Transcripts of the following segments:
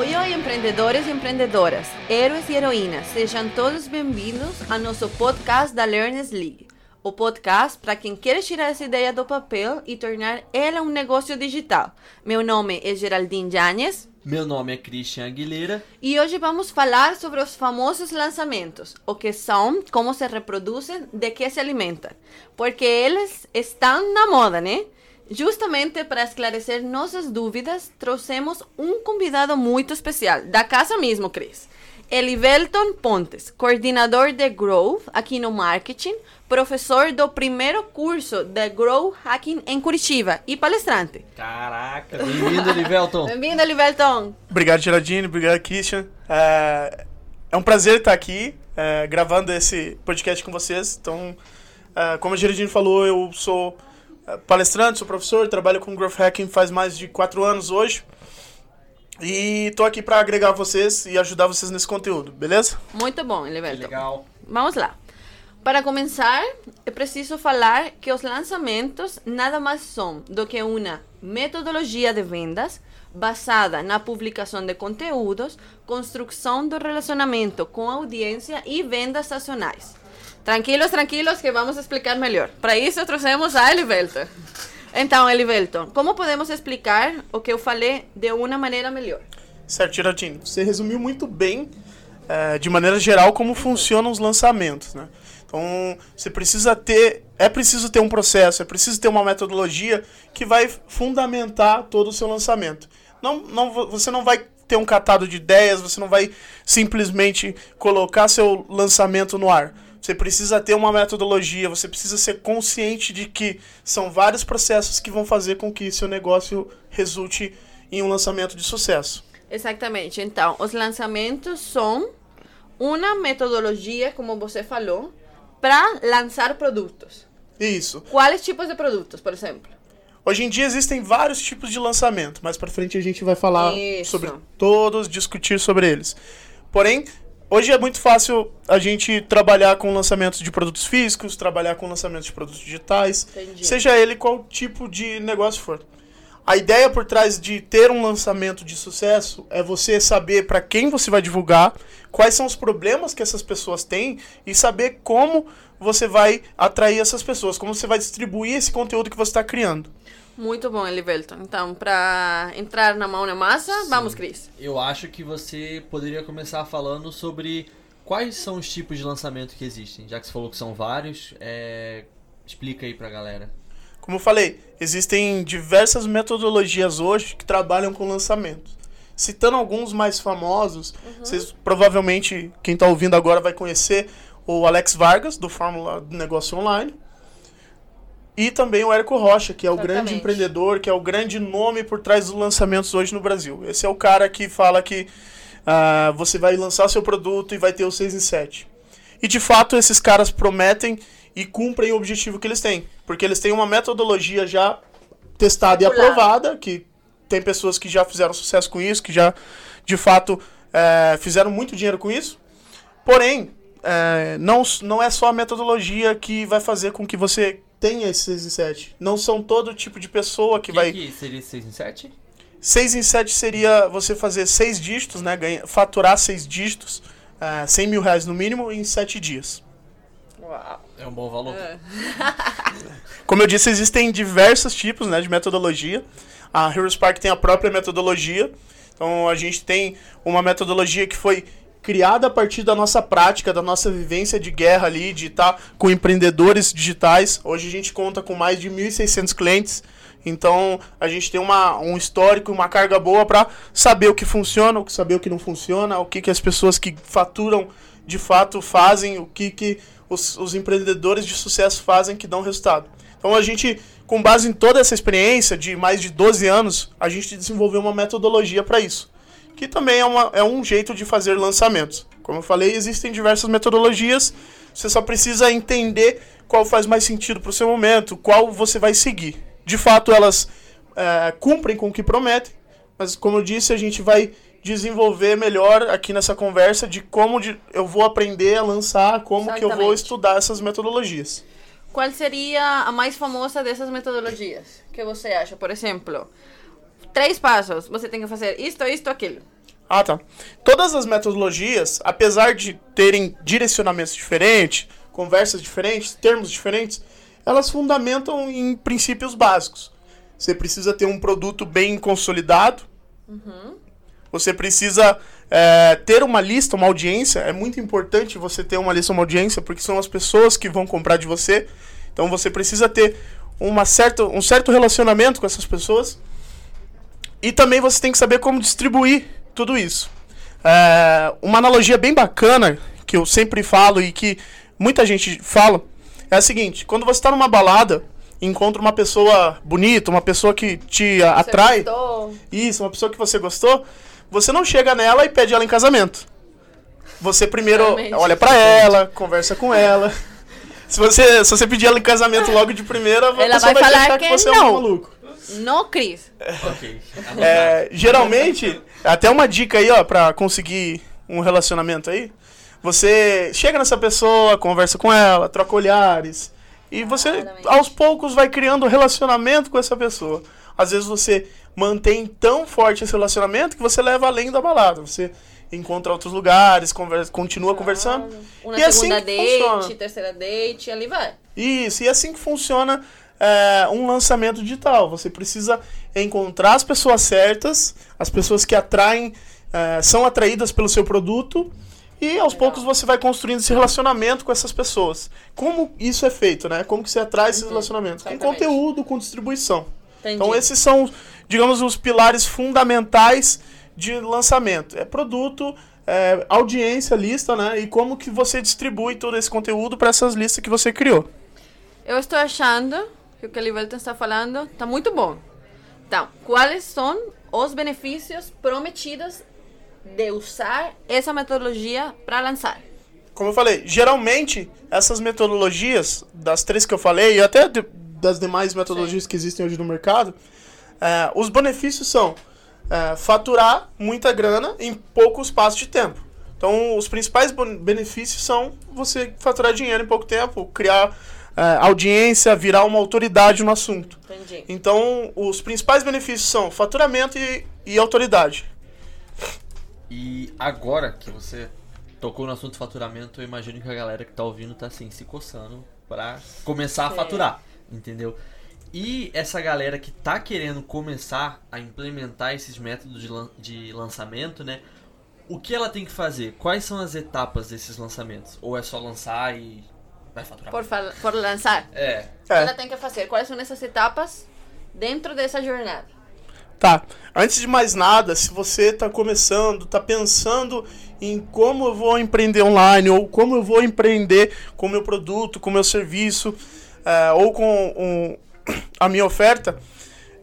Oi, oi, empreendedores e empreendedoras, heróis e heroínas, sejam todos bem-vindos ao nosso podcast da Learners League. O podcast para quem quer tirar essa ideia do papel e tornar ela um negócio digital. Meu nome é Geraldine Janes. Meu nome é Christian Aguilera. E hoje vamos falar sobre os famosos lançamentos. O que são, como se reproduzem, de que se alimentam. Porque eles estão na moda, né? Justamente para esclarecer nossas dúvidas, trouxemos um convidado muito especial, da casa mesmo, Cris. Elivelton Pontes, coordenador de Growth aqui no marketing, professor do primeiro curso de Grow Hacking em Curitiba e palestrante. Caraca, bem-vindo, Elivelton. bem-vindo, Elivelton. Obrigado, Geraldine. Obrigado, Christian. É, é um prazer estar aqui é, gravando esse podcast com vocês. Então, é, como a Geraldine falou, eu sou palestrante, sou professor, trabalho com Growth Hacking faz mais de quatro anos hoje. E estou aqui para agregar vocês e ajudar vocês nesse conteúdo, beleza? Muito bom, Elivelton. Que legal. Vamos lá. Para começar, é preciso falar que os lançamentos nada mais são do que uma metodologia de vendas basada na publicação de conteúdos, construção do relacionamento com a audiência e vendas sazonais. Tranquilos, tranquilos, que vamos explicar melhor. Para isso, trouxemos a Elivelton. Então, Elivelton, como podemos explicar o que eu falei de uma maneira melhor? Certo, Geraldine. Você resumiu muito bem, é, de maneira geral, como funcionam os lançamentos, né? Então, você precisa ter, é preciso ter um processo, é preciso ter uma metodologia que vai fundamentar todo o seu lançamento. Não, não, você não vai ter um catado de ideias, você não vai simplesmente colocar seu lançamento no ar. Você precisa ter uma metodologia, você precisa ser consciente de que são vários processos que vão fazer com que seu negócio resulte em um lançamento de sucesso. Exatamente. Então, os lançamentos são uma metodologia, como você falou, para lançar produtos. Isso. Quais tipos de produtos, por exemplo? Hoje em dia existem vários tipos de lançamento, mais para frente a gente vai falar Isso. sobre todos, discutir sobre eles. Porém, hoje é muito fácil a gente trabalhar com lançamentos de produtos físicos, trabalhar com lançamentos de produtos digitais, Entendi. seja ele qual tipo de negócio for. A ideia por trás de ter um lançamento de sucesso é você saber para quem você vai divulgar, quais são os problemas que essas pessoas têm e saber como você vai atrair essas pessoas, como você vai distribuir esse conteúdo que você está criando. Muito bom, Elivelton. Então, para entrar na mão na massa, vamos, Cris. Eu acho que você poderia começar falando sobre quais são os tipos de lançamento que existem. Já que você falou que são vários, é... explica aí pra galera. Como eu falei, existem diversas metodologias hoje que trabalham com lançamentos. Citando alguns mais famosos, vocês provavelmente, quem está ouvindo agora vai conhecer o Alex Vargas, do Fórmula do Negócio Online. E também o Érico Rocha, que é o grande empreendedor, que é o grande nome por trás dos lançamentos hoje no Brasil. Esse é o cara que fala que ah, você vai lançar seu produto e vai ter o 6 em 7. E de fato, esses caras prometem e cumprem o objetivo que eles têm. Porque eles têm uma metodologia já testada e Circular. aprovada, que tem pessoas que já fizeram sucesso com isso, que já de fato eh, fizeram muito dinheiro com isso. Porém, eh, não, não é só a metodologia que vai fazer com que você tenha esse 6 em 7. Não são todo tipo de pessoa que que, vai. que seria 6 em 7? 6 em 7 seria você fazer 6 dígitos, né? Ganha, faturar 6 dígitos, eh, 100 mil reais no mínimo, em 7 dias. Uau. É um bom valor. Como eu disse, existem diversos tipos né, de metodologia. A Hero Spark tem a própria metodologia. Então a gente tem uma metodologia que foi criada a partir da nossa prática, da nossa vivência de guerra ali, de estar com empreendedores digitais. Hoje a gente conta com mais de 1.600 clientes. Então a gente tem uma, um histórico, uma carga boa para saber o que funciona, saber o que não funciona, o que, que as pessoas que faturam de fato fazem, o que, que os, os empreendedores de sucesso fazem que dão resultado. Então a gente, com base em toda essa experiência de mais de 12 anos, a gente desenvolveu uma metodologia para isso. Que também é, uma, é um jeito de fazer lançamentos. Como eu falei, existem diversas metodologias, você só precisa entender qual faz mais sentido para o seu momento, qual você vai seguir. De fato, elas é, cumprem com o que prometem, mas como eu disse, a gente vai desenvolver melhor aqui nessa conversa de como de- eu vou aprender a lançar, como que eu vou Exatamente. estudar essas metodologias. Qual seria a mais famosa dessas metodologias? que você acha? Por exemplo, três passos. Você tem que fazer isto, isto, aquilo. Ah, tá. Todas as metodologias, apesar de terem direcionamentos diferentes, conversas diferentes, termos diferentes, elas fundamentam em princípios básicos. Você precisa ter um produto bem consolidado. Uhum. Você precisa é, ter uma lista, uma audiência. É muito importante você ter uma lista, uma audiência, porque são as pessoas que vão comprar de você. Então você precisa ter uma certa, um certo relacionamento com essas pessoas. E também você tem que saber como distribuir tudo isso. É, uma analogia bem bacana que eu sempre falo e que muita gente fala é a seguinte: quando você está numa balada, encontra uma pessoa bonita, uma pessoa que te você atrai, gostou. isso, uma pessoa que você gostou, você não chega nela e pede ela em casamento. Você primeiro Realmente. olha para ela, conversa com ela. Se você, se você pedir ela em casamento logo de primeira, ela vai, vai falar que, que você não. é um maluco. No, Cris. Ok. É, geralmente, até uma dica aí, ó, pra conseguir um relacionamento aí. Você chega nessa pessoa, conversa com ela, troca olhares. E você, aos poucos, vai criando um relacionamento com essa pessoa. Às vezes você mantém tão forte esse relacionamento que você leva além da balada. Você encontra outros lugares, conversa, continua conversando. Uma e segunda assim date, funciona. terceira date, ali vai. Isso, e é assim que funciona é, um lançamento digital. Você precisa encontrar as pessoas certas, as pessoas que atraem, é, são atraídas pelo seu produto. E aos Legal. poucos você vai construindo esse relacionamento com essas pessoas. Como isso é feito, né? Como que você atrai esses uhum. relacionamentos? Com conteúdo, com distribuição. Entendi. Então esses são, digamos, os pilares fundamentais de lançamento. É produto, é, audiência, lista, né? E como que você distribui todo esse conteúdo para essas listas que você criou. Eu estou achando que o que o Livelton está falando está muito bom. Então, quais são os benefícios prometidos de usar essa metodologia para lançar? Como eu falei, geralmente essas metodologias, das três que eu falei, e até de, das demais metodologias Sim. que existem hoje no mercado, é, os benefícios são é, faturar muita grana em pouco espaço de tempo. Então, os principais benefícios são você faturar dinheiro em pouco tempo, criar audiência, virar uma autoridade no assunto. Entendi. Então, os principais benefícios são faturamento e, e autoridade. E agora que você tocou no assunto faturamento, eu imagino que a galera que tá ouvindo tá assim, se coçando para começar a faturar, entendeu? E essa galera que tá querendo começar a implementar esses métodos de, lan de lançamento, né? O que ela tem que fazer? Quais são as etapas desses lançamentos? Ou é só lançar e vai faturar. Por, por lançar. É. Ela tem que fazer. Quais são essas etapas dentro dessa jornada? Tá. Antes de mais nada, se você está começando, está pensando em como eu vou empreender online ou como eu vou empreender com o meu produto, com o meu serviço é, ou com um, a minha oferta,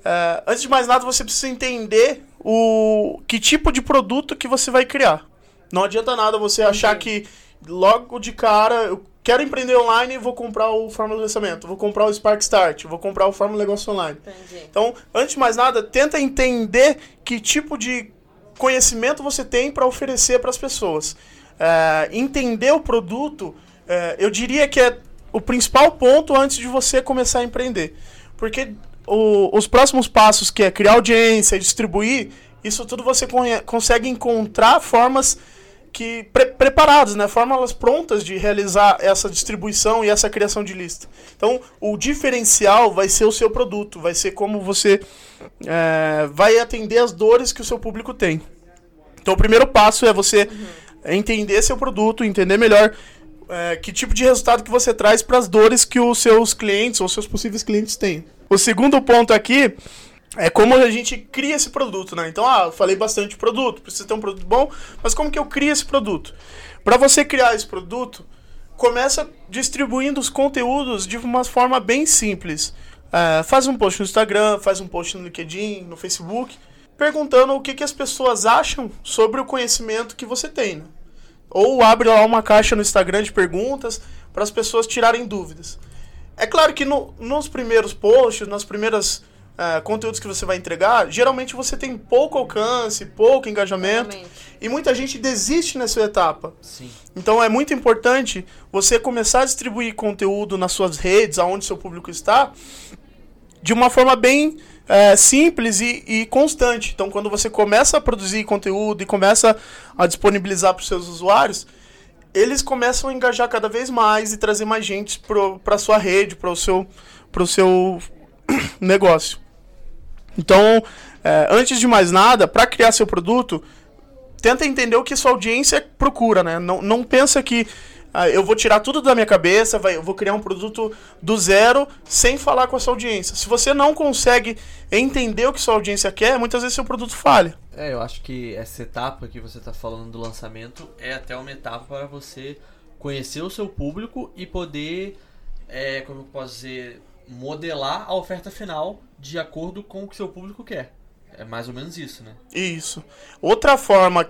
é, antes de mais nada você precisa entender o que tipo de produto que você vai criar. Não adianta nada você achar que logo de cara eu quero empreender online, vou comprar o Fórmula de Lançamento, vou comprar o Spark Start, vou comprar o Fórmula Negócio Online. Entendi. Então, antes de mais nada, tenta entender que tipo de conhecimento você tem para oferecer para as pessoas. É, entender o produto, é, eu diria que é o principal ponto antes de você começar a empreender. Porque o, os próximos passos, que é criar audiência, distribuir, isso tudo você consegue encontrar formas que pre preparados, né, fórmulas prontas de realizar essa distribuição e essa criação de lista. Então, o diferencial vai ser o seu produto, vai ser como você é, vai atender as dores que o seu público tem. Então, o primeiro passo é você uhum. entender seu produto, entender melhor é, que tipo de resultado que você traz para as dores que os seus clientes ou seus possíveis clientes têm. O segundo ponto aqui é como a gente cria esse produto, né? Então, ah, eu falei bastante de produto, precisa ter um produto bom, mas como que eu crio esse produto? Para você criar esse produto, começa distribuindo os conteúdos de uma forma bem simples. É, faz um post no Instagram, faz um post no LinkedIn, no Facebook, perguntando o que, que as pessoas acham sobre o conhecimento que você tem. Né? Ou abre lá uma caixa no Instagram de perguntas para as pessoas tirarem dúvidas. É claro que no, nos primeiros posts, nas primeiras uh, conteúdos que você vai entregar, geralmente você tem pouco alcance, pouco engajamento. E muita gente desiste nessa etapa. Sim. Então é muito importante você começar a distribuir conteúdo nas suas redes, aonde seu público está, de uma forma bem é, simples e, e, constante. Então, quando você começa a produzir conteúdo e começa a disponibilizar para os seus usuários, eles começam a engajar cada vez mais e trazer mais gente para a sua rede, para o seu, pro seu negócio. Então, é, antes de mais nada, para criar seu produto, tenta entender o que sua audiência procura, né? Não, não pensa que ah, eu vou tirar tudo da minha cabeça, vai, eu vou criar um produto do zero sem falar com a sua audiência. Se você não consegue entender o que sua audiência quer, muitas vezes seu produto falha. É, eu acho que essa etapa que você está falando do lançamento é até uma etapa para você conhecer o seu público e poder, é, como eu posso dizer, modelar a oferta final de acordo com o que seu público quer. É mais ou menos isso, né? Isso. Outra forma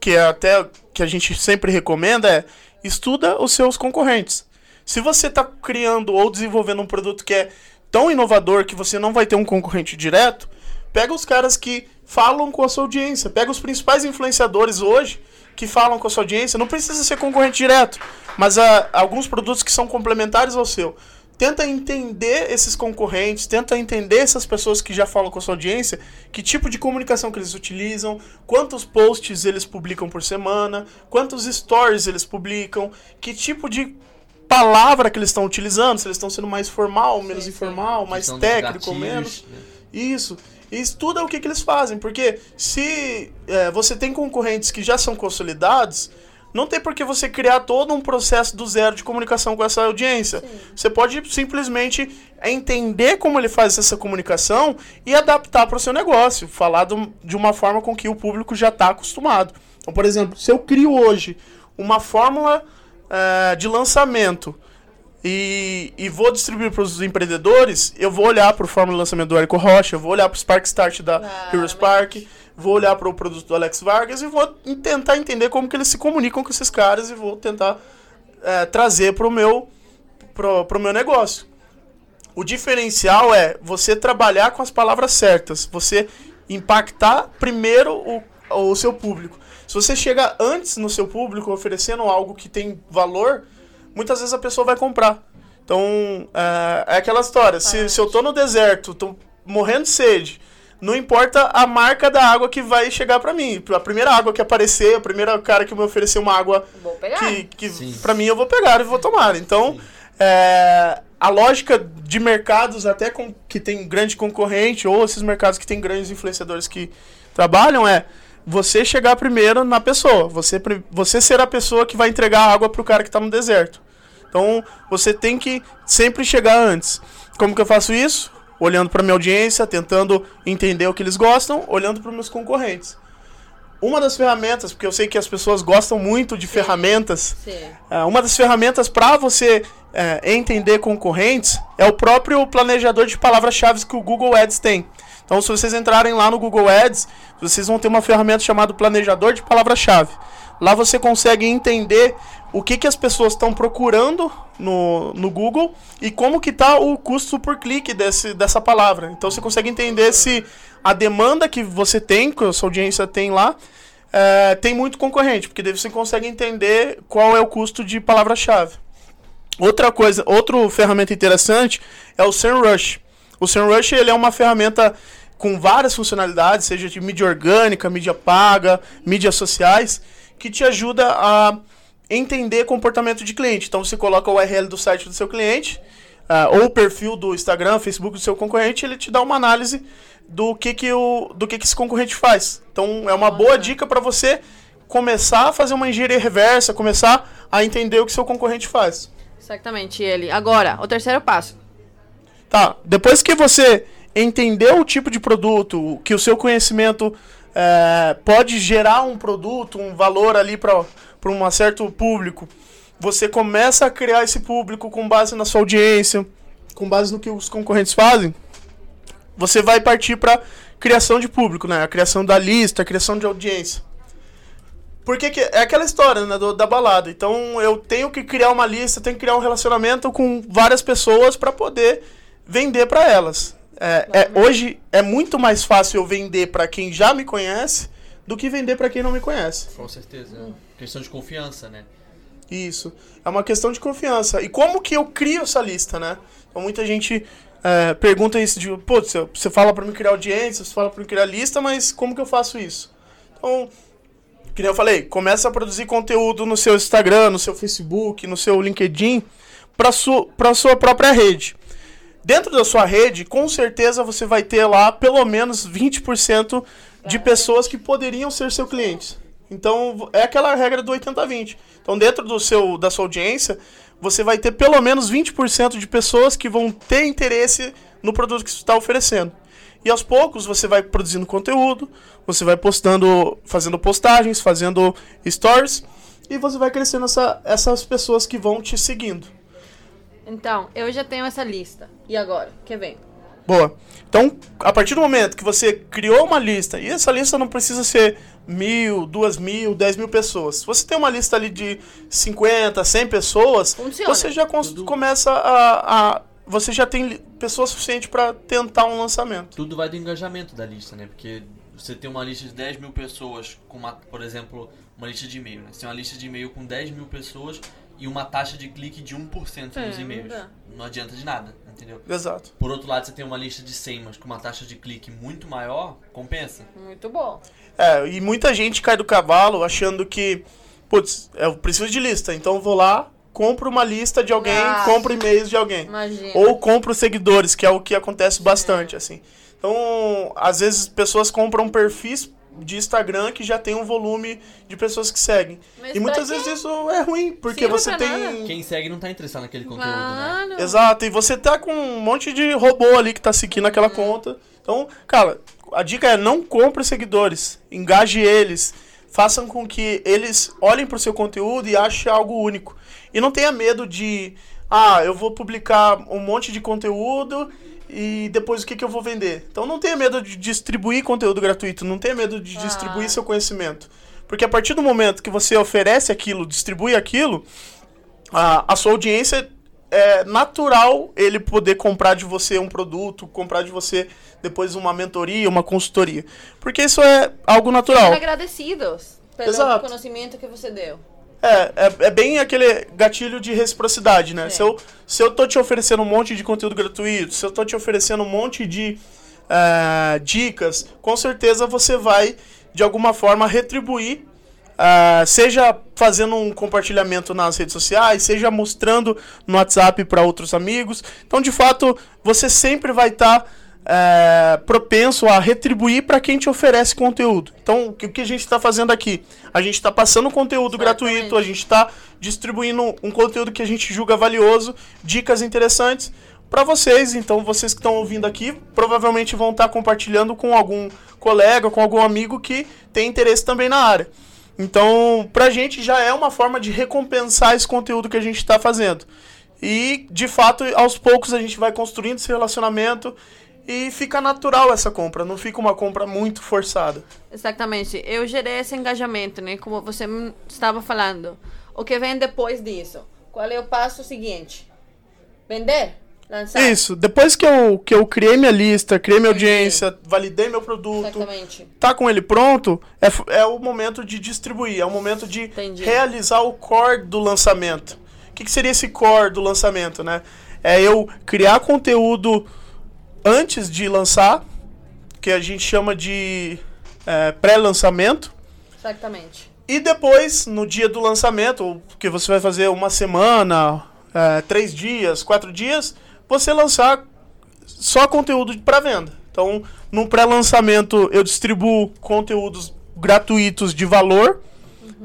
que é até que a gente sempre recomenda é estuda os seus concorrentes. Se você está criando ou desenvolvendo um produto que é tão inovador que você não vai ter um concorrente direto, pega os caras que falam com a sua audiência, pega os principais influenciadores hoje que falam com a sua audiência, não precisa ser concorrente direto, mas há ah, alguns produtos que são complementares ao seu tenta entender esses concorrentes, tenta entender essas pessoas que já falam com a sua audiência, que tipo de comunicação que eles utilizam, quantos posts eles publicam por semana, quantos stories eles publicam, que tipo de palavra que eles estão utilizando, se eles estão sendo mais formal, menos sim, informal, sim. mais técnico, menos. Né? Isso. E estuda o que, que eles fazem, porque se é, você tem concorrentes que já são consolidados, não tem por que você criar todo um processo do zero de comunicação com essa audiência. Sim. Você pode simplesmente entender como ele faz essa comunicação e adaptar para o seu negócio, falar do, de uma forma com que o público já está acostumado. Então, por exemplo, se eu crio hoje uma fórmula uh, de lançamento e, e vou distribuir para os empreendedores, eu vou olhar para o fórmula de lançamento do Érico Rocha, eu vou olhar para o Spark Start da ah, Heroes Park vou olhar para o produto do Alex Vargas e vou tentar entender como que eles se comunicam com esses caras e vou tentar é, trazer para o meu, pro, pro meu negócio. O diferencial é você trabalhar com as palavras certas, você impactar primeiro o, o seu público. Se você chega antes no seu público oferecendo algo que tem valor, muitas vezes a pessoa vai comprar. Então, é, é aquela história. Se, se eu estou no deserto, estou morrendo de sede, não importa a marca da água que vai chegar para mim. A primeira água que aparecer, a primeira cara que me oferecer uma água que, que para mim eu vou pegar e vou tomar. Então, é, a lógica de mercados até com, que tem grande concorrente ou esses mercados que tem grandes influenciadores que trabalham é você chegar primeiro na pessoa, você, você ser a pessoa que vai entregar a água pro cara que está no deserto. Então, você tem que sempre chegar antes. Como que eu faço isso? Olhando para minha audiência, tentando entender o que eles gostam, olhando para meus concorrentes. Uma das ferramentas, porque eu sei que as pessoas gostam muito de Sim. ferramentas, Sim. É, uma das ferramentas para você é, entender concorrentes é o próprio planejador de palavras-chave que o Google Ads tem. Então, se vocês entrarem lá no Google Ads, vocês vão ter uma ferramenta chamada planejador de palavra-chave. Lá você consegue entender o que, que as pessoas estão procurando no, no Google e como que está o custo por clique desse, dessa palavra. Então você consegue entender se a demanda que você tem, que a sua audiência tem lá, é, tem muito concorrente, porque daí você consegue entender qual é o custo de palavra-chave. Outra coisa, outra ferramenta interessante é o SEMrush. O SEMrush ele é uma ferramenta com várias funcionalidades, seja de mídia orgânica, mídia paga, mídias sociais, que te ajuda a entender comportamento de cliente. Então você coloca o URL do site do seu cliente, uh, ou o perfil do Instagram, Facebook do seu concorrente, ele te dá uma análise do que, que, o, do que, que esse concorrente faz. Então é uma boa dica para você começar a fazer uma engenharia reversa, começar a entender o que seu concorrente faz. Exatamente, ele. Agora, o terceiro passo. Tá, depois que você entendeu o tipo de produto, que o seu conhecimento é, pode gerar um produto, um valor ali para para um certo público, você começa a criar esse público com base na sua audiência, com base no que os concorrentes fazem, você vai partir para criação de público, né? A criação da lista, a criação de audiência. Porque que, é aquela história né, do, da balada. Então eu tenho que criar uma lista, tenho que criar um relacionamento com várias pessoas para poder vender para elas. É, é, hoje é muito mais fácil eu vender para quem já me conhece do que vender para quem não me conhece. Com certeza. Hum. Questão de confiança, né? Isso. É uma questão de confiança. E como que eu crio essa lista, né? Então muita gente é, pergunta isso de, pô, você, fala para mim criar audiência, você fala para mim criar lista, mas como que eu faço isso? Então, que nem eu falei, começa a produzir conteúdo no seu Instagram, no seu Facebook, no seu LinkedIn, para sua, pra sua própria rede. Dentro da sua rede, com certeza você vai ter lá pelo menos 20% de pessoas que poderiam ser seus clientes. Então, é aquela regra do 80-20. Então, dentro do seu, da sua audiência, você vai ter pelo menos 20% de pessoas que vão ter interesse no produto que você está oferecendo. E aos poucos você vai produzindo conteúdo, você vai postando, fazendo postagens, fazendo stories, e você vai crescendo essa, essas pessoas que vão te seguindo. Então, eu já tenho essa lista. E agora? Que vem? Boa. Então, a partir do momento que você criou uma lista, e essa lista não precisa ser mil, duas mil, dez mil pessoas. Se você tem uma lista ali de 50, 100 pessoas, Funciona. você já começa a, a, Você já tem pessoas suficientes para tentar um lançamento. Tudo vai do engajamento da lista, né? Porque você tem uma lista de 10 mil pessoas, com uma, por exemplo, uma lista de e-mail. Né? Você tem uma lista de e-mail com 10 mil pessoas e uma taxa de clique de 1% É, nos não e-mails. dá. Não adianta de nada, entendeu? Exato. Por outro lado, você tem uma lista de 100, mas com uma taxa de clique muito maior, compensa. Muito bom. É, e muita gente cai do cavalo achando que, putz, eu preciso de lista, então eu vou lá, compro uma lista de alguém, Ah. compro e-mails de alguém. Imagina. Ou compro seguidores, que é o que acontece bastante, assim. Então, às vezes, pessoas compram perfis de Instagram que já tem um volume de pessoas que seguem. Mas e muitas vezes isso é ruim, porque Sim, você tem... nada. Quem segue não tá interessado naquele conteúdo, né? Claro. Exato, e você tá com um monte de robô ali que tá seguindo aquela conta. Então, cara, a dica é não compre seguidores, engaje eles, façam com que eles olhem pro seu conteúdo e achem algo único. E não tenha medo de, ah, eu vou publicar um monte de conteúdo e depois o que, que eu vou vender. Então não tenha medo de distribuir conteúdo gratuito, não tenha medo de Ah. distribuir seu conhecimento. Porque a partir do momento que você oferece aquilo, distribui aquilo, a, a sua audiência é natural ele poder comprar de você um produto, comprar de você depois uma mentoria, uma consultoria. Porque isso é algo natural. Agradecidos pelo Exato. conhecimento que você deu. É, é, é bem aquele gatilho de reciprocidade, né? É. Se, eu, se eu tô te oferecendo um monte de conteúdo gratuito, se eu tô te oferecendo um monte de eh, dicas, com certeza você vai, de alguma forma, retribuir, ah, seja fazendo um compartilhamento nas redes sociais, seja mostrando no WhatsApp para outros amigos. Então, de fato, você sempre vai estar propenso a retribuir para quem te oferece conteúdo. Então, o que a gente está fazendo aqui? A gente está passando conteúdo Exatamente. gratuito, a gente está distribuindo um conteúdo que a gente julga valioso, dicas interessantes para vocês. Então, vocês que estão ouvindo aqui, provavelmente vão estar compartilhando com algum colega, com algum amigo que tem interesse também na área. Então, pra gente já é uma forma de recompensar esse conteúdo que a gente está fazendo. E, de fato, aos poucos a gente vai construindo esse relacionamento e fica natural essa compra, não fica uma compra muito forçada. Exatamente. Eu gerei esse engajamento, né? Como você estava falando. O que vem depois disso? Qual é o passo seguinte? Vender? Lançar? Isso, depois que eu, que eu criei minha lista, criei minha audiência, validei meu produto, Exatamente. tá com ele pronto, é, é o momento de distribuir, é o momento de Entendi. realizar o core do lançamento. O que, que seria esse core do lançamento, né? É eu criar conteúdo antes de lançar, que a gente chama de é, pré-lançamento. Exatamente. E depois, no dia do lançamento, que você vai fazer uma semana, é, três dias, quatro dias, você lançar só conteúdo para venda. Então, no pré-lançamento, eu distribuo conteúdos gratuitos de valor,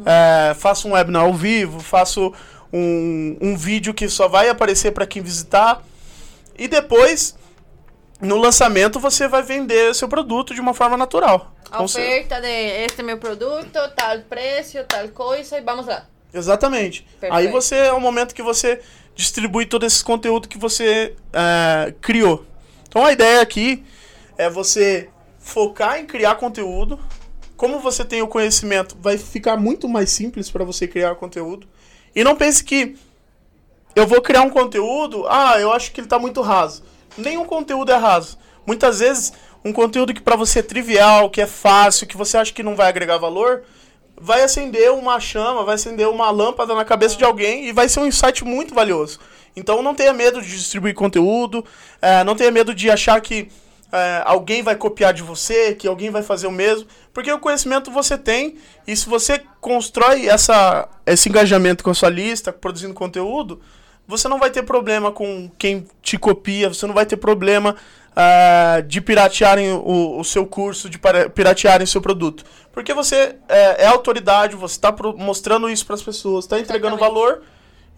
é, faço um webinar ao vivo, faço um, um vídeo que só vai aparecer para quem visitar. E depois, no lançamento, você vai vender seu produto de uma forma natural. A Com cer- oferta de este é meu produto, tal preço, tal coisa, e vamos lá. Exatamente. Perfeito. Aí você é o momento que você distribui todo esse conteúdo que você é, criou. Então a ideia aqui é você focar em criar conteúdo. Como você tem o conhecimento, vai ficar muito mais simples para você criar conteúdo. E não pense que eu vou criar um conteúdo, ah, eu acho que ele tá muito raso. Nenhum conteúdo é raso. Muitas vezes, um conteúdo que para você é trivial, que é fácil, que você acha que não vai agregar valor, vai acender uma chama, vai acender uma lâmpada na cabeça de alguém e vai ser um insight muito valioso. Então não tenha medo de distribuir conteúdo, é, não tenha medo de achar que é, alguém vai copiar de você, que alguém vai fazer o mesmo, porque o conhecimento você tem e se você constrói essa, esse engajamento com a sua lista, produzindo conteúdo, você não vai ter problema com quem te copia, você não vai ter problema uh, de piratearem o, o, seu curso, de piratearem o seu produto. Porque você é, é autoridade, você está mostrando isso para as pessoas, está entregando valor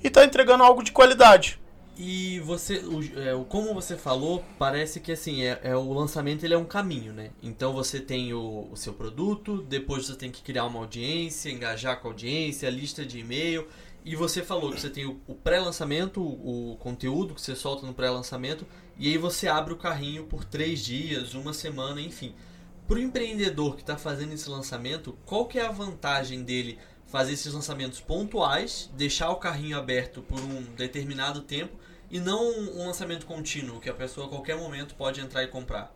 e está entregando algo de qualidade. E você, o, é, como você falou, parece que assim, é, é, o lançamento ele é um caminho, né? Então você tem o, o seu produto, depois você tem que criar uma audiência, engajar com a audiência, lista de e-mail. E você falou que você tem o, o pré-lançamento, o, o, conteúdo que você solta no pré-lançamento, e aí você abre o carrinho por três dias, uma semana, enfim. Para o empreendedor que está fazendo esse lançamento, qual que é a vantagem dele fazer esses lançamentos pontuais, deixar o carrinho aberto por um determinado tempo e não um lançamento contínuo que a pessoa a qualquer momento pode entrar e comprar.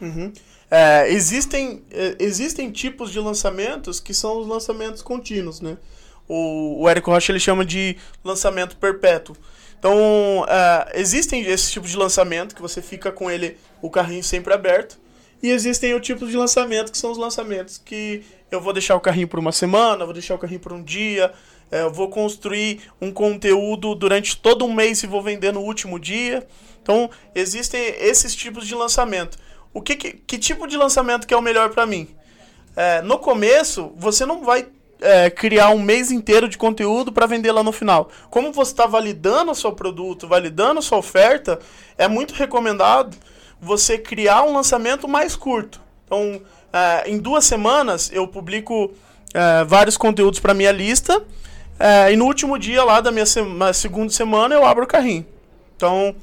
Uhum. É, existem, é, existem tipos de lançamentos que são os lançamentos contínuos, né? O, o Érico Rocha ele chama de lançamento perpétuo. Então, é, existem esses tipos de lançamento que você fica com ele, o carrinho sempre aberto. E existem o tipo de lançamento que são os lançamentos que eu vou deixar o carrinho por uma semana, vou deixar o carrinho por um dia, é, eu vou construir um conteúdo durante todo um mês e vou vender no último dia. Então, existem esses tipos de lançamento. O que, que, que tipo de lançamento que é o melhor para mim? É, no começo, você não vai é, criar um mês inteiro de conteúdo para vender lá no final. Como você está validando o seu produto, validando a sua oferta, é muito recomendado você criar um lançamento mais curto. Então, é, em duas semanas eu publico é, vários conteúdos para minha lista é, e no último dia lá da minha se segunda semana eu abro o carrinho. Então,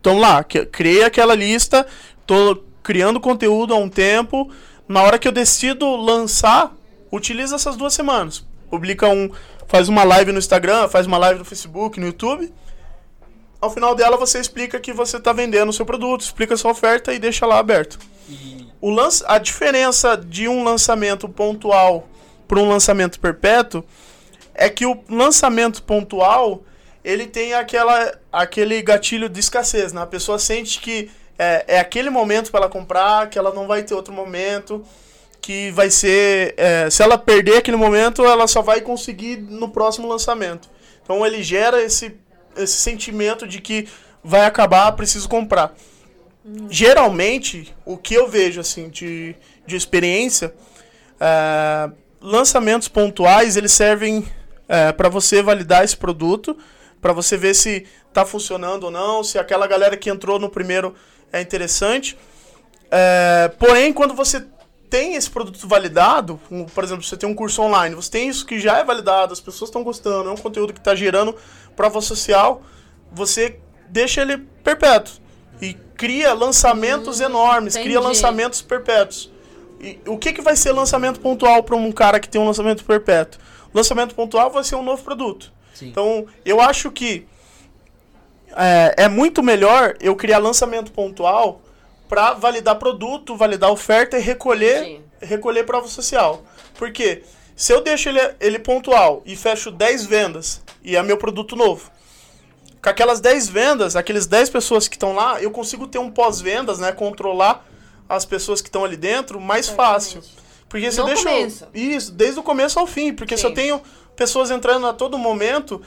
então lá, criei aquela lista, tô criando conteúdo há um tempo. Na hora que eu decido lançar, utiliza essas duas semanas. Publica um, faz uma live no Instagram, faz uma live no Facebook, no YouTube. Ao final dela você explica que você está vendendo o seu produto, explica a sua oferta e deixa lá aberto. O lance, a diferença de um lançamento pontual para um lançamento perpétuo é que o lançamento pontual ele tem aquela, aquele gatilho de escassez, né? A pessoa sente que é, é aquele momento para ela comprar, que ela não vai ter outro momento, que vai ser... É, se ela perder aquele momento, ela só vai conseguir no próximo lançamento. Então ele gera esse, esse sentimento de que vai acabar, preciso comprar. Geralmente, o que eu vejo assim de, de experiência, é, lançamentos pontuais eles servem é, para você validar esse produto, para você ver se está funcionando ou não, se aquela galera que entrou no primeiro é interessante. É, porém, quando você tem esse produto validado, por exemplo, você tem um curso online, você tem isso que já é validado, as pessoas estão gostando, é um conteúdo que está gerando prova social, você deixa ele perpétuo e cria lançamentos hum, enormes, entendi. cria lançamentos perpétuos. E o que, que vai ser lançamento pontual para um cara que tem um lançamento perpétuo? Lançamento pontual vai ser um novo produto. Sim. Então, eu acho que é, é, muito melhor eu criar lançamento pontual para validar produto, validar oferta e recolher, recolher prova social. Porque se eu deixo ele, ele pontual e fecho 10 vendas e é meu produto novo, com aquelas 10 vendas, aqueles 10 pessoas que estão lá, eu consigo ter um pós-vendas, né? Controlar as pessoas que estão ali dentro mais fácil. Porque se no eu deixo. Começo. Isso, desde o começo ao fim. Porque sim. se eu tenho pessoas entrando a todo momento,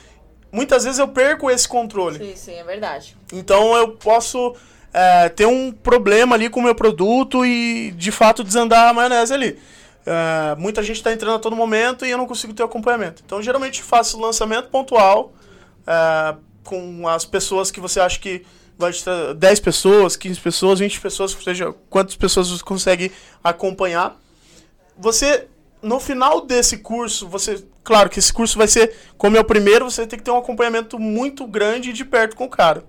muitas vezes eu perco esse controle. Sim, sim, é verdade. Então eu posso é, ter um problema ali com o meu produto e de fato desandar a maionese ali. É, muita gente está entrando a todo momento e eu não consigo ter acompanhamento. Então geralmente faço lançamento pontual. É, com as pessoas que você acha que vai estar 10 pessoas, 15 pessoas, 20 pessoas, seja quantas pessoas você consegue acompanhar. Você no final desse curso, você, claro que esse curso vai ser, como é o primeiro, você tem que ter um acompanhamento muito grande e de perto com o cara.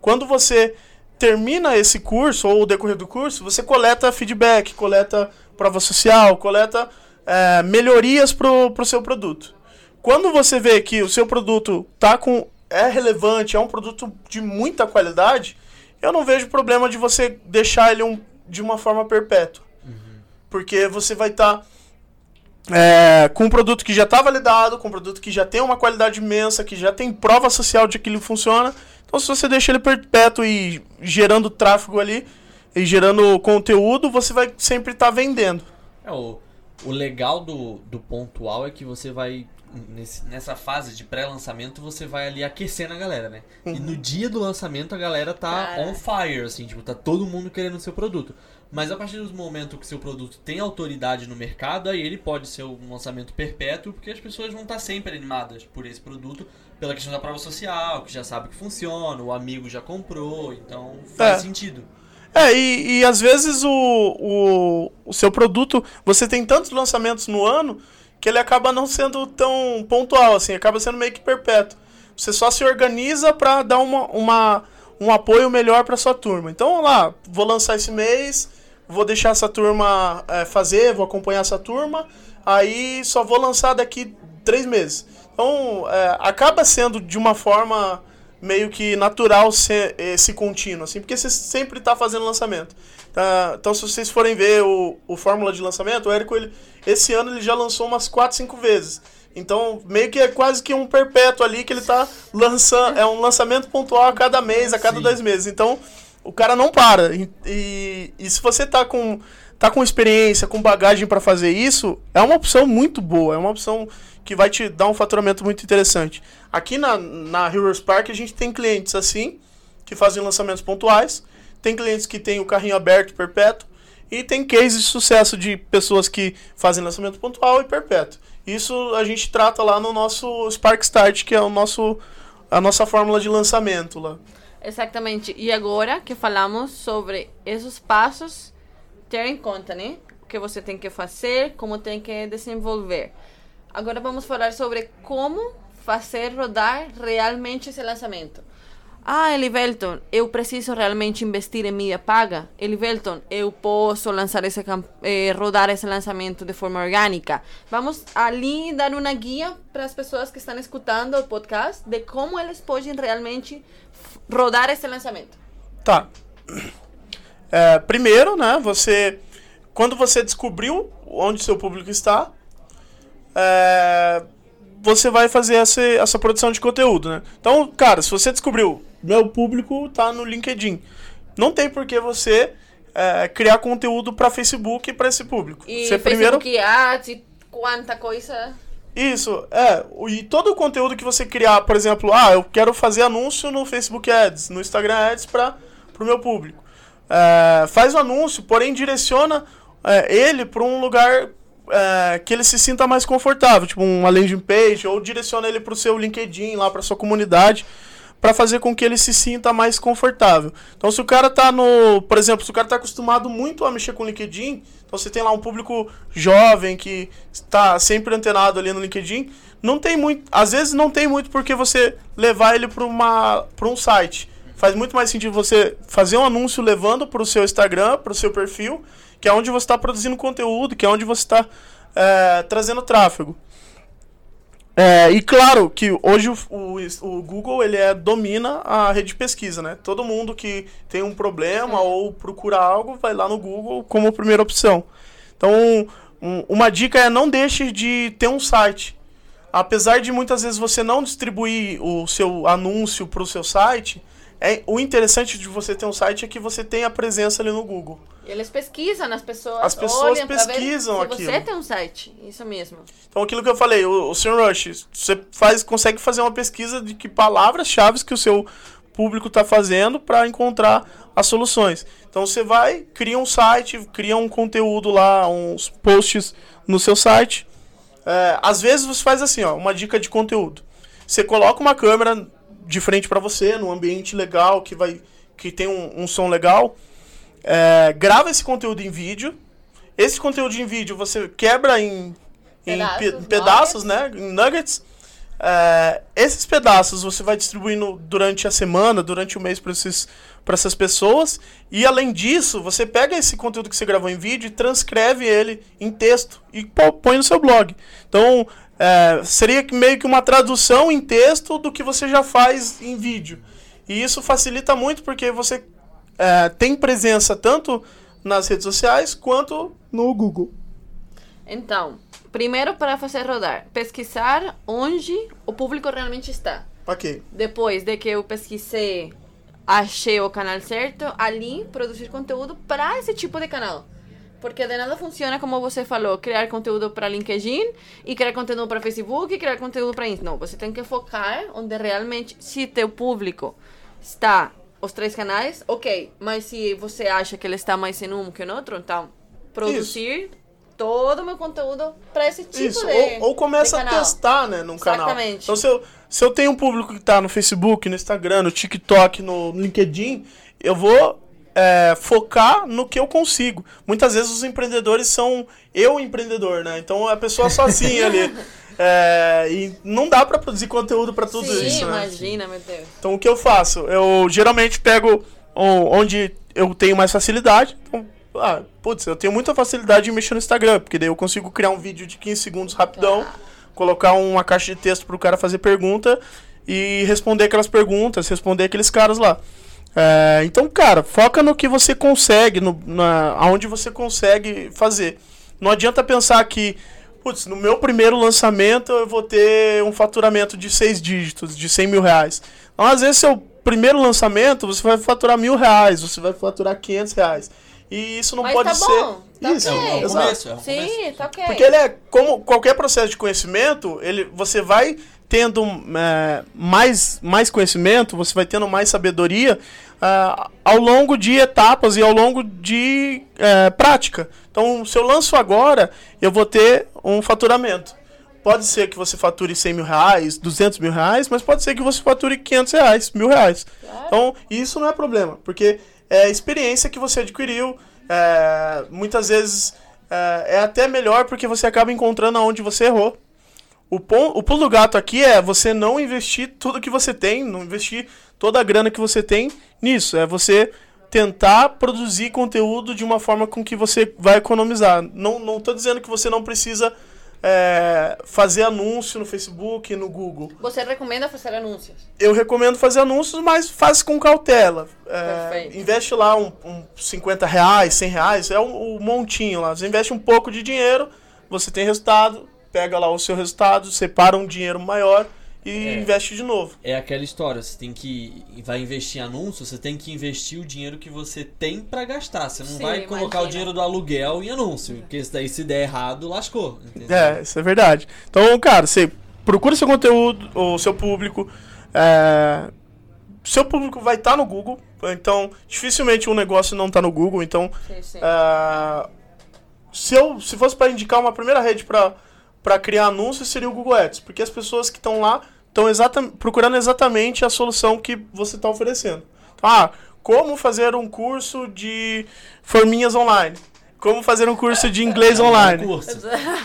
Quando você termina esse curso ou o decorrer do curso, você coleta feedback, coleta prova social, coleta é, melhorias para o seu produto. Quando você vê que o seu produto está com é relevante, é um produto de muita qualidade, eu não vejo problema de você deixar ele um, de uma forma perpétua. Uhum. Porque você vai estar tá é, com um produto que já está validado, com um produto que já tem uma qualidade imensa, que já tem prova social de que ele funciona. Então, se você deixa ele perpétuo e gerando tráfego ali e gerando conteúdo, você vai sempre estar tá vendendo. É, o, o legal do, do pontual é que você vai nesse, nessa fase de pré-lançamento, você vai ali aquecendo a galera, né? Uhum. E no dia do lançamento a galera tá Cara. on fire, assim, tipo, tá todo mundo querendo o seu produto. Mas a partir do momento que seu produto tem autoridade no mercado, aí ele pode ser um lançamento perpétuo, porque as pessoas vão estar sempre animadas por esse produto, pela questão da prova social, que já sabe que funciona, o amigo já comprou, então faz é. sentido. É, e, e às vezes o, o, o seu produto, você tem tantos lançamentos no ano que ele acaba não sendo tão pontual, assim, acaba sendo meio que perpétuo. Você só se organiza para dar uma, uma, um apoio melhor para sua turma. Então, lá, vou lançar esse mês, vou deixar essa turma é, fazer, vou acompanhar essa turma, aí só vou lançar daqui três meses. Então, é, acaba sendo de uma forma meio que natural ser esse contínuo, assim, porque você sempre está fazendo lançamento. Tá? Então, se vocês forem ver o, o fórmula de lançamento, o Érico, ele, esse ano ele já lançou umas 4, 5 vezes. Então, meio que é quase que um perpétuo ali que ele está lançando. É um lançamento pontual a cada mês, a cada Sim. dois meses. Então, o cara não para. E, e, e se você tá com, tá com experiência, com bagagem para fazer isso, é uma opção muito boa. É uma opção que vai te dar um faturamento muito interessante. Aqui na, na Heroes Park a gente tem clientes assim, que fazem lançamentos pontuais, tem clientes que têm o carrinho aberto perpétuo, e tem cases de sucesso de pessoas que fazem lançamento pontual e perpétuo. Isso a gente trata lá no nosso Spark Start, que é o nosso, a nossa fórmula de lançamento lá. Exatamente. E agora que falamos sobre esses passos, ter em conta, né? O que você tem que fazer, como tem que desenvolver. Agora vamos falar sobre como fazer rodar realmente esse lançamento. Ah, Elivelton, eu preciso realmente investir em mídia paga? Elivelton, eu posso lançar esse, eh, rodar esse lançamento de forma orgânica? Vamos ali dar uma guia para as pessoas que estão escutando o podcast de como eles podem realmente rodar esse lançamento. Tá. É, primeiro, né, você... Quando você descobriu onde seu público está, é, você vai fazer essa, essa produção de conteúdo, né? Então, cara, se você descobriu, meu público tá no LinkedIn, não tem por que você é, criar conteúdo para Facebook para esse público. E você Facebook primeiro... Ads e quanta coisa... Isso, é. E todo o conteúdo que você criar, por exemplo, ah, eu quero fazer anúncio no Facebook Ads, no Instagram Ads para o meu público. É, faz o anúncio, porém direciona é, ele para um lugar é, que ele se sinta mais confortável, tipo uma landing page, ou direciona ele para o seu LinkedIn, lá para sua comunidade, para fazer com que ele se sinta mais confortável. Então, se o cara tá no, por exemplo, se o cara tá acostumado muito a mexer com o LinkedIn, então você tem lá um público jovem que está sempre antenado ali no LinkedIn, não tem muito, às vezes não tem muito porque você levar ele para uma para um site. Faz muito mais sentido você fazer um anúncio levando para o seu Instagram, para o seu perfil que é onde você está produzindo conteúdo, que é onde você está é, trazendo tráfego. É, e claro que hoje o, o, o, Google ele é, domina a rede de pesquisa, né? Todo mundo que tem um problema ou procura algo vai lá no Google como primeira opção. Então, um, uma dica é não deixe de ter um site. Apesar de muitas vezes você não distribuir o seu anúncio para o seu site, é, o interessante de você ter um site é que você tem a presença ali no Google. E eles pesquisam, as pessoas As pessoas pesquisam aquilo. Se você tem um site, isso mesmo. Então aquilo que eu falei, o, o Sr. Rush, você faz, consegue fazer uma pesquisa de que palavras-chave que o seu público está fazendo para encontrar as soluções. Então você vai, cria um site, cria um conteúdo lá, uns posts no seu site. É, às vezes você faz assim, ó, uma dica de conteúdo. Você coloca uma câmera de frente para você, num ambiente legal, que vai que tem um, um som legal. É, grava esse conteúdo em vídeo. Esse conteúdo em vídeo você quebra em, em pedaços, pe pedaços né? Em nuggets. É, esses pedaços você vai distribuindo durante a semana, durante o mês para essas pessoas. E além disso, você pega esse conteúdo que você gravou em vídeo e transcreve ele em texto e põe no seu blog. Então, é, seria meio que uma tradução em texto do que você já faz em vídeo. E isso facilita muito porque você é, tem presença tanto nas redes sociais quanto no Google. Então, Primeiro, para fazer rodar, pesquisar onde o público realmente está. Ok. Depois de que eu pesquisei, achei o canal certo, ali produzir conteúdo para esse tipo de canal. Porque de nada funciona, como você falou, criar conteúdo para LinkedIn e criar conteúdo para Facebook e criar conteúdo para Instagram. Não, você tem que focar onde realmente, se teu público está os três canais, ok. Mas se você acha que ele está mais em um que no outro, então produzir todo o meu conteúdo para esse tipo Isso, de ou, ou começa a testar, né, num canal. Exatamente. Então, se eu, se eu tenho um público que tá no Facebook, no Instagram, no TikTok, no LinkedIn, eu vou é, focar no que eu consigo. Muitas vezes os empreendedores são eu empreendedor, né? Então a pessoa sozinha ali. É, e não dá pra produzir conteúdo pra tudo Sim, isso, né? imagina, meu Deus. Então o que eu faço? Eu geralmente pego onde eu tenho mais facilidade. Então, ah, putz, eu tenho muita facilidade em mexer no Instagram, porque daí eu consigo criar um vídeo de 15 segundos rapidão, colocar uma caixa de texto pro cara fazer pergunta e responder aquelas perguntas, responder aqueles caras lá. É, então, cara, foca no que você consegue, no, na, aonde você consegue fazer. Não adianta pensar que, putz, no meu primeiro lançamento eu vou ter um faturamento de seis dígitos, de 100 mil reais. Então, às vezes, seu primeiro lançamento, você vai faturar mil reais, você vai faturar 500 reais. E isso não Mas pode tá ser. bom, tá isso, É um, é um exato. começo, é um Sim, começo. tá ok. Porque ele é como qualquer processo de conhecimento, ele, você vai tendo é, mais, mais conhecimento, você vai tendo mais sabedoria ah, ao longo de etapas e ao longo de é, prática. Então, se eu lanço agora, eu vou ter um faturamento. Pode ser que você fature 100 mil reais, 200 mil reais, mas pode ser que você fature 500 reais, mil reais. Então, isso não é problema, porque é a experiência que você adquiriu. é, muitas vezes é, é até melhor porque você acaba encontrando aonde você errou. O, pon, o pulo do gato aqui é você não investir tudo que você tem, não investir toda a grana que você tem nisso. É você tentar produzir conteúdo de uma forma com que você vai economizar. Não, não tô dizendo que você não precisa é, fazer anúncio no Facebook, no Google. Você recomenda fazer anúncios. Eu recomendo fazer anúncios, mas faz com cautela. É, Perfeito. investe lá um, um 50 reais, 100 reais, é o, o montinho lá. Você investe um pouco de dinheiro, você tem resultado, pega lá o seu resultado, separa um dinheiro maior e É. investe de novo. É aquela história, você tem que vai investir em anúncio, você tem que investir o dinheiro que você tem pra gastar. Você não Sim, vai colocar imagina. o dinheiro do aluguel em anúncio, porque isso daí se der errado, lascou. entendeu? É, isso é verdade. Então, cara, você procura seu conteúdo, o seu público. é, seu público vai estar no Google. Então, dificilmente um negócio não tá no Google. Então, Sim, sim. É, se eu se fosse para indicar uma primeira rede para criar anúncios seria o Google Ads, porque as pessoas que estão lá estão exata, procurando exatamente a solução que você está oferecendo. Então, ah, como fazer um curso de forminhas online? Como fazer um curso de inglês É um online? curso.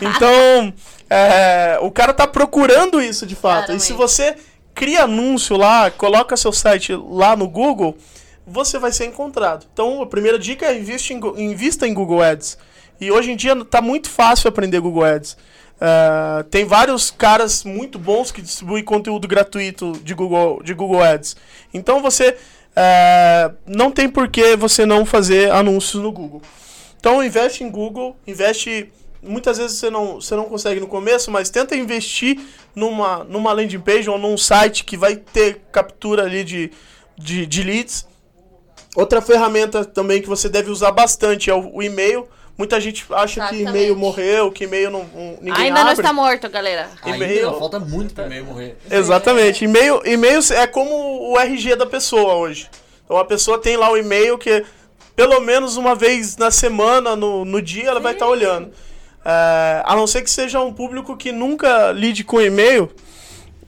Então, é, o cara tá procurando isso de fato. E se Claramente. você cria anúncio lá, coloca seu site lá no Google, você vai ser encontrado. Então, a primeira dica é invista em, invista em Google Ads. E hoje em dia tá muito fácil aprender Google Ads. É, tem vários caras muito bons que distribuem conteúdo gratuito de Google, de Google Ads. Então você é, não tem por que você não fazer anúncios no Google. Então investe em Google, investe. Muitas vezes você não, você não consegue no começo, mas tenta investir numa, numa landing page ou num site que vai ter captura ali de, de, de leads. Outra ferramenta também que você deve usar bastante é o, o e-mail. Muita gente acha que e-mail morreu, que e-mail não, não- ninguém Ainda não abre. está morto, galera. Ainda E-mail- não, falta muito pro e-mail morrer. Exatamente. E-mail, e-mail é como o RG da pessoa hoje. Então a pessoa tem lá o e-mail que pelo menos uma vez na semana, no, no dia, ela vai estar olhando. É, a não ser que seja um público que nunca lide com e-mail,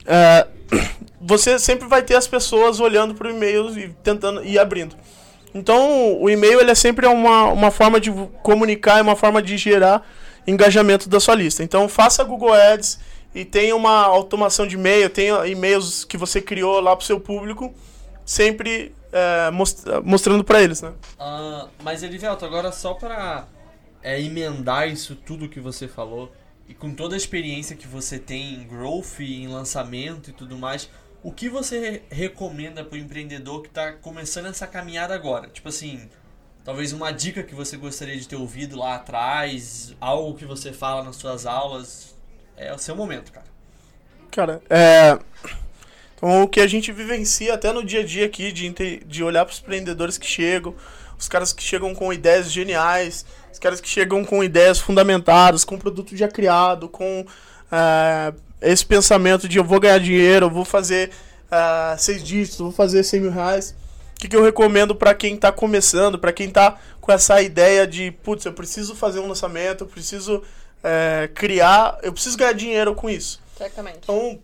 é, você sempre vai ter as pessoas olhando para o e-mail e tentando e abrindo. Então, o e-mail ele é sempre uma, uma forma de comunicar, é uma forma de gerar engajamento da sua lista. Então, faça Google Ads e tenha uma automação de e-mail, tenha e-mails que você criou lá para o seu público, sempre é, most- mostrando para eles, né? Ah, mas Elivelto, agora só pra é, emendar isso tudo que você falou, e com toda a experiência que você tem em growth, em lançamento e tudo mais, o que você re- recomenda pro empreendedor que tá começando essa caminhada agora? Tipo assim, talvez uma dica que você gostaria de ter ouvido lá atrás, algo que você fala nas suas aulas, é o seu momento, cara. Cara, é. Então, o que a gente vivencia até no dia a dia aqui, de, de olhar para os empreendedores que chegam, os caras que chegam com ideias geniais, os caras que chegam com ideias fundamentadas, com produto já criado, com é, esse pensamento de eu vou ganhar dinheiro, eu vou fazer uh, seis dígitos, vou fazer 100 mil reais. O que, que eu recomendo para quem está começando, para quem está com essa ideia de, putz, eu preciso fazer um lançamento, eu preciso é, criar, eu preciso ganhar dinheiro com isso. Certamente. Então,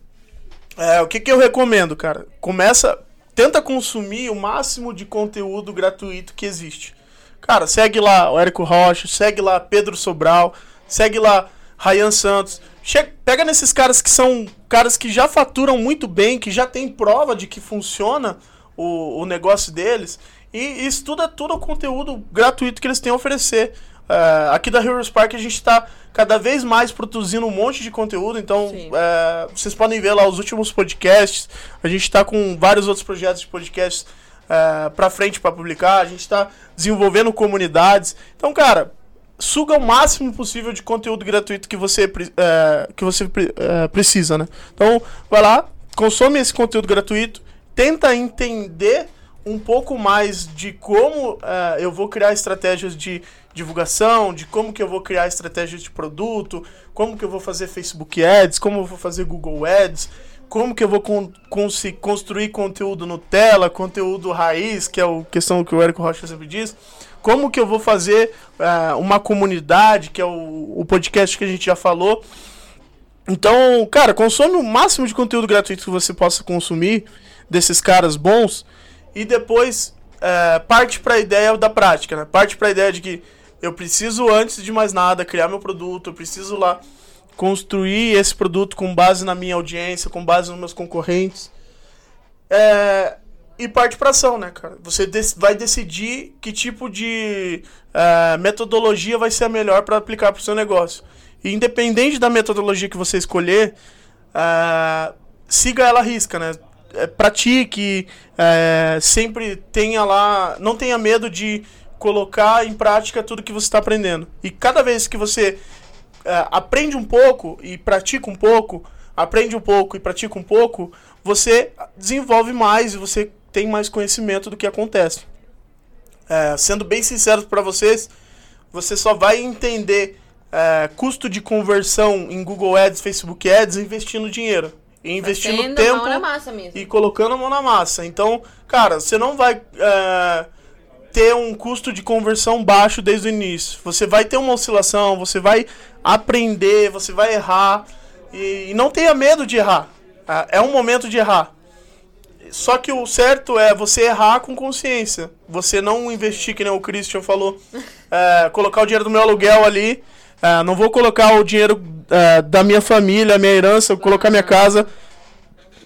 é, o que, que eu recomendo, cara? Começa, tenta consumir o máximo de conteúdo gratuito que existe. Cara, segue lá o Érico Rocha, segue lá Pedro Sobral, segue lá Ryan Santos. Chega, pega nesses caras que são caras que já faturam muito bem, que já tem prova de que funciona o, o negócio deles e, estuda todo o conteúdo gratuito que eles têm a oferecer. Uh, aqui da Heroes Park a gente está cada vez mais produzindo um monte de conteúdo, então uh, vocês podem ver lá os últimos podcasts. A gente está com vários outros projetos de podcasts uh, para frente para publicar. A gente está desenvolvendo comunidades. Então, cara, suga o máximo possível de conteúdo gratuito que você, é, que você é, precisa, né? Então, vai lá, consome esse conteúdo gratuito, tenta entender um pouco mais de como é, eu vou criar estratégias de divulgação, de como que eu vou criar estratégias de produto, como que eu vou fazer Facebook Ads, como eu vou fazer Google Ads, como que eu vou con construir conteúdo Nutella, conteúdo raiz, que é a questão que o Érico Rocha sempre diz como que eu vou fazer uh, uma comunidade, que é o, o podcast que a gente já falou. Então, cara, consome o máximo de conteúdo gratuito que você possa consumir desses caras bons e depois uh, parte para a ideia da prática, né? Parte para a ideia de que eu preciso, antes de mais nada, criar meu produto, eu preciso lá construir esse produto com base na minha audiência, com base nos meus concorrentes. É, e parte para ação, né, cara? Você vai decidir que tipo de uh, metodologia vai ser a melhor para aplicar para o seu negócio. E independente da metodologia que você escolher, uh, siga ela risca, né? É, pratique, uh, sempre tenha lá, não tenha medo de colocar em prática tudo que você está aprendendo. E cada vez que você aprende um pouco e pratica um pouco, aprende um pouco e pratica um pouco, você desenvolve mais e você tem mais conhecimento do que acontece. É, sendo bem sincero para vocês, você só vai entender é, custo de conversão em Google Ads, Facebook Ads investindo dinheiro. E investindo tempo e colocando a mão na massa. Então, cara, você não vai é, ter um custo de conversão baixo desde o início. Você vai ter uma oscilação, você vai aprender, você vai errar. E, e não tenha medo de errar. É, é um momento de errar. Só que o certo é você errar com consciência. Você não investir, que nem o Christian falou, é, colocar o dinheiro do meu aluguel ali. É, não vou colocar o dinheiro é, da minha família, minha herança, colocar minha casa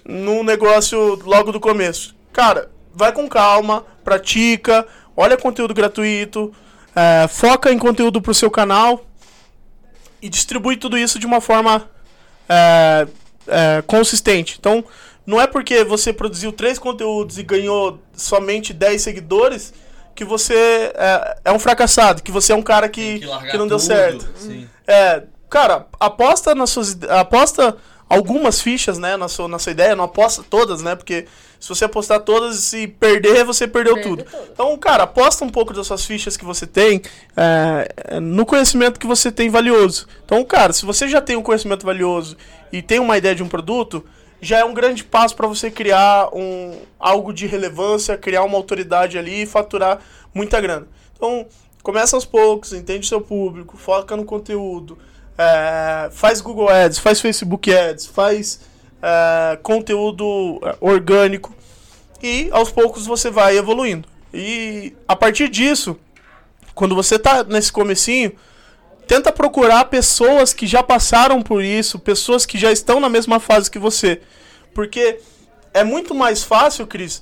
num negócio logo do começo. Cara, vai com calma, pratica, olha conteúdo gratuito, é, foca em conteúdo pro seu canal e distribui tudo isso de uma forma é, é, consistente. Então, não é porque você produziu três conteúdos e ganhou somente 10 seguidores que você é, é um fracassado, que você é um cara que, que, que, não deu certo. Sim. É, cara, aposta nas suas aposta algumas fichas, né, na sua, na sua ideia, não aposta todas, né? Porque se você apostar todas e perder, você perdeu Perde tudo. tudo. Então, cara, aposta um pouco das suas fichas que você tem é, no conhecimento que você tem valioso. Então, cara, se você já tem um conhecimento valioso e tem uma ideia de um produto, já é um grande passo para você criar um, algo de relevância, criar uma autoridade ali e faturar muita grana. Então, começa aos poucos, entende seu público, foca no conteúdo, é, faz Google Ads, faz Facebook Ads, faz é, conteúdo é, orgânico e aos poucos você vai evoluindo. E a partir disso, quando você está nesse comecinho, tenta procurar pessoas que já passaram por isso, pessoas que já estão na mesma fase que você. Porque é muito mais fácil, Cris,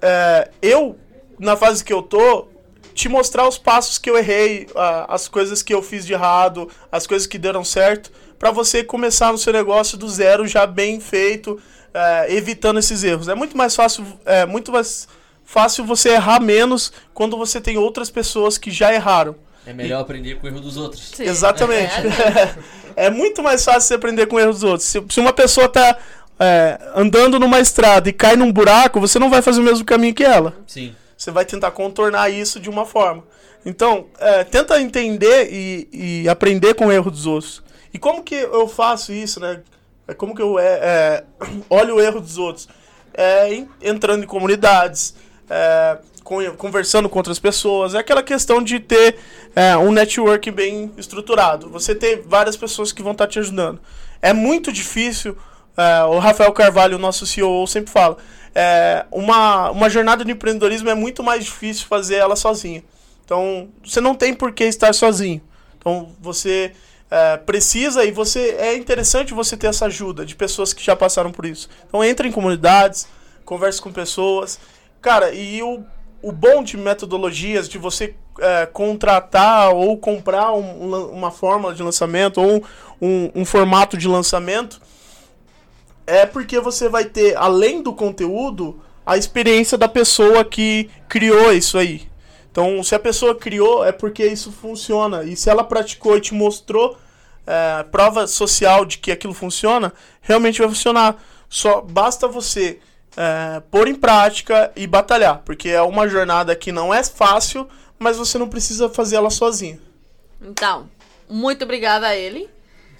é, eu, na fase que eu tô, te mostrar os passos que eu errei, as coisas que eu fiz de errado, as coisas que deram certo, para você começar no seu negócio do zero já bem feito, é, evitando esses erros. É muito mais fácil, é muito mais fácil você errar menos quando você tem outras pessoas que já erraram. É melhor aprender com o erro dos outros. Sim. Exatamente. É, É, muito mais fácil você aprender com o erro dos outros. Se, se uma pessoa tá é, andando numa estrada e cai num buraco, você não vai fazer o mesmo caminho que ela. Sim. Você vai tentar contornar isso de uma forma. Então, é, tenta entender e, e aprender com o erro dos outros. E como que eu faço isso, né? É Como que eu é, é, olho o erro dos outros? É, entrando em comunidades, é, conversando com outras pessoas. É aquela questão de ter é, um network bem estruturado. Você ter várias pessoas que vão estar te ajudando. É muito difícil. é, o Rafael Carvalho, nosso CEO, sempre fala. é, uma, uma jornada de empreendedorismo é muito mais difícil fazer ela sozinha. Então, você não tem por que estar sozinho. Então, você é, precisa e você é interessante você ter essa ajuda de pessoas que já passaram por isso. Então, entre em comunidades, converse com pessoas. Cara, e o, o bom de metodologias, de você é, contratar ou comprar um- um uma fórmula de lançamento ou um, um formato de lançamento, é porque você vai ter, além do conteúdo, a experiência da pessoa que criou isso aí. Então, se a pessoa criou, é porque isso funciona. E se ela praticou e te mostrou é, prova social de que aquilo funciona, realmente vai funcionar. Só basta você é, pôr em prática e batalhar. Porque é uma jornada que não é fácil, mas você não precisa fazer ela sozinho. Então, muito obrigada a ele.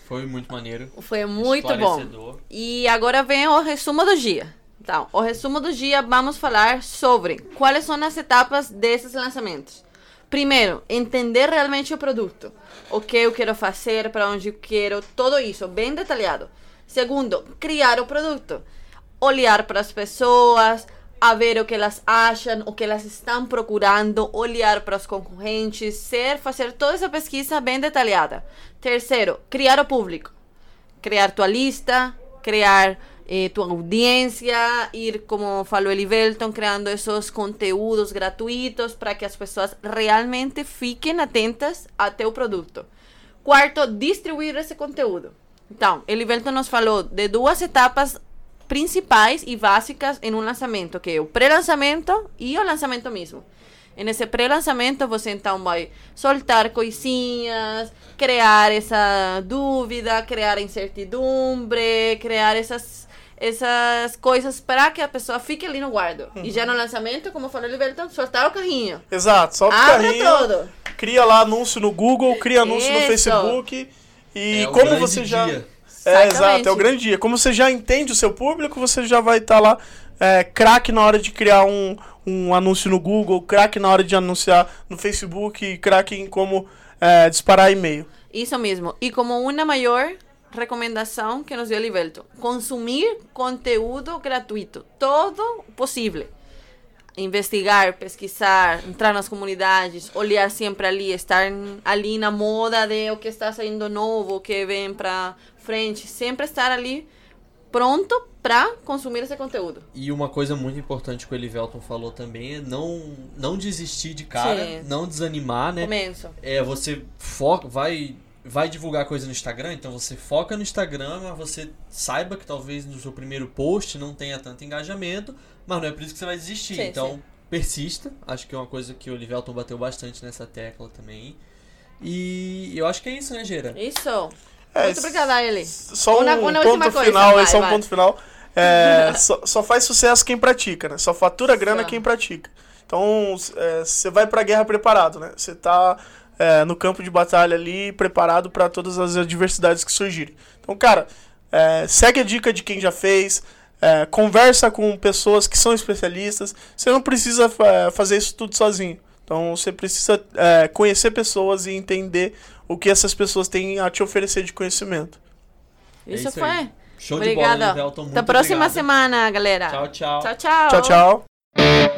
Foi muito maneiro. Foi muito bom. E agora vem o resumo do dia. Então, o resumo do dia, vamos falar sobre quais são as etapas desses lançamentos. Primeiro, entender realmente o produto. O que eu quero fazer, para onde eu quero, tudo isso, bem detalhado. Segundo, criar o produto. Olhar para as pessoas, a ver o que elas acham, o que elas estão procurando, olhar para os concorrentes, ser, fazer toda essa pesquisa bem detalhada. Terceiro, criar o público criar tua lista, criar eh, tua audiência, ir, como falou Elivelton, criando esses conteúdos gratuitos para que as pessoas realmente fiquem atentas a teu produto. Quarto, distribuir esse conteúdo. Então, Elivelton nos falou de duas etapas principais e básicas em um lançamento, que é o pré-lançamento e o lançamento mesmo. Nesse pré-lançamento, você então vai soltar coisinhas, criar essa dúvida, criar incertidumbre, criar essas, essas coisas para que a pessoa fique ali no guardo. E já no lançamento, como falou o Liberton, soltar o carrinho. Exato, solta o carrinho, tudo. cria lá anúncio no Google, cria anúncio no Isso. Facebook. E É como você já. É, exato, é o grande dia. Como você já entende o seu público, você já vai estar lá é, craque na hora de criar um, um anúncio no Google, craque na hora de anunciar no Facebook, craque em como é, disparar e-mail. Isso mesmo. E como uma maior recomendação que nos deu Livelto, consumir conteúdo gratuito, todo possível. Investigar, pesquisar, entrar nas comunidades, olhar sempre ali, estar ali na moda de o que está saindo novo, o que vem para frente, sempre estar ali pronto para consumir esse conteúdo. E uma coisa muito importante que o Elivelton falou também é não, não desistir de cara, Sim. não desanimar, né? Começo. É, você foca, vai, vai divulgar coisa no Instagram, então você foca no Instagram, mas você saiba que talvez no seu primeiro post não tenha tanto engajamento, mas não é por isso que você vai desistir. Sim, então, sim. persista. Acho que é uma coisa que o Olivelton bateu bastante nessa tecla também. E eu acho que é isso, né, Geira? Isso. É, Muito obrigada a ele. Só um uma ponto coisa, final, vai, é um vai. ponto final. É, só, só faz sucesso quem pratica, né? Só fatura grana Só. quem pratica. Então, é, você vai pra guerra preparado, né? Você tá é, no campo de batalha ali, preparado para todas as adversidades que surgirem. Então, cara, é, segue a dica de quem já fez, é, conversa com pessoas que são especialistas. Você não precisa fa- fazer isso tudo sozinho. Então, você precisa é, conhecer pessoas e entender o que essas pessoas têm a te oferecer de conhecimento. Isso, isso aí. foi. Show de bola, Obrigada. Elivelton. Muito Até a próxima obrigado. semana, galera. Tchau, tchau. Tchau, tchau. Tchau, tchau.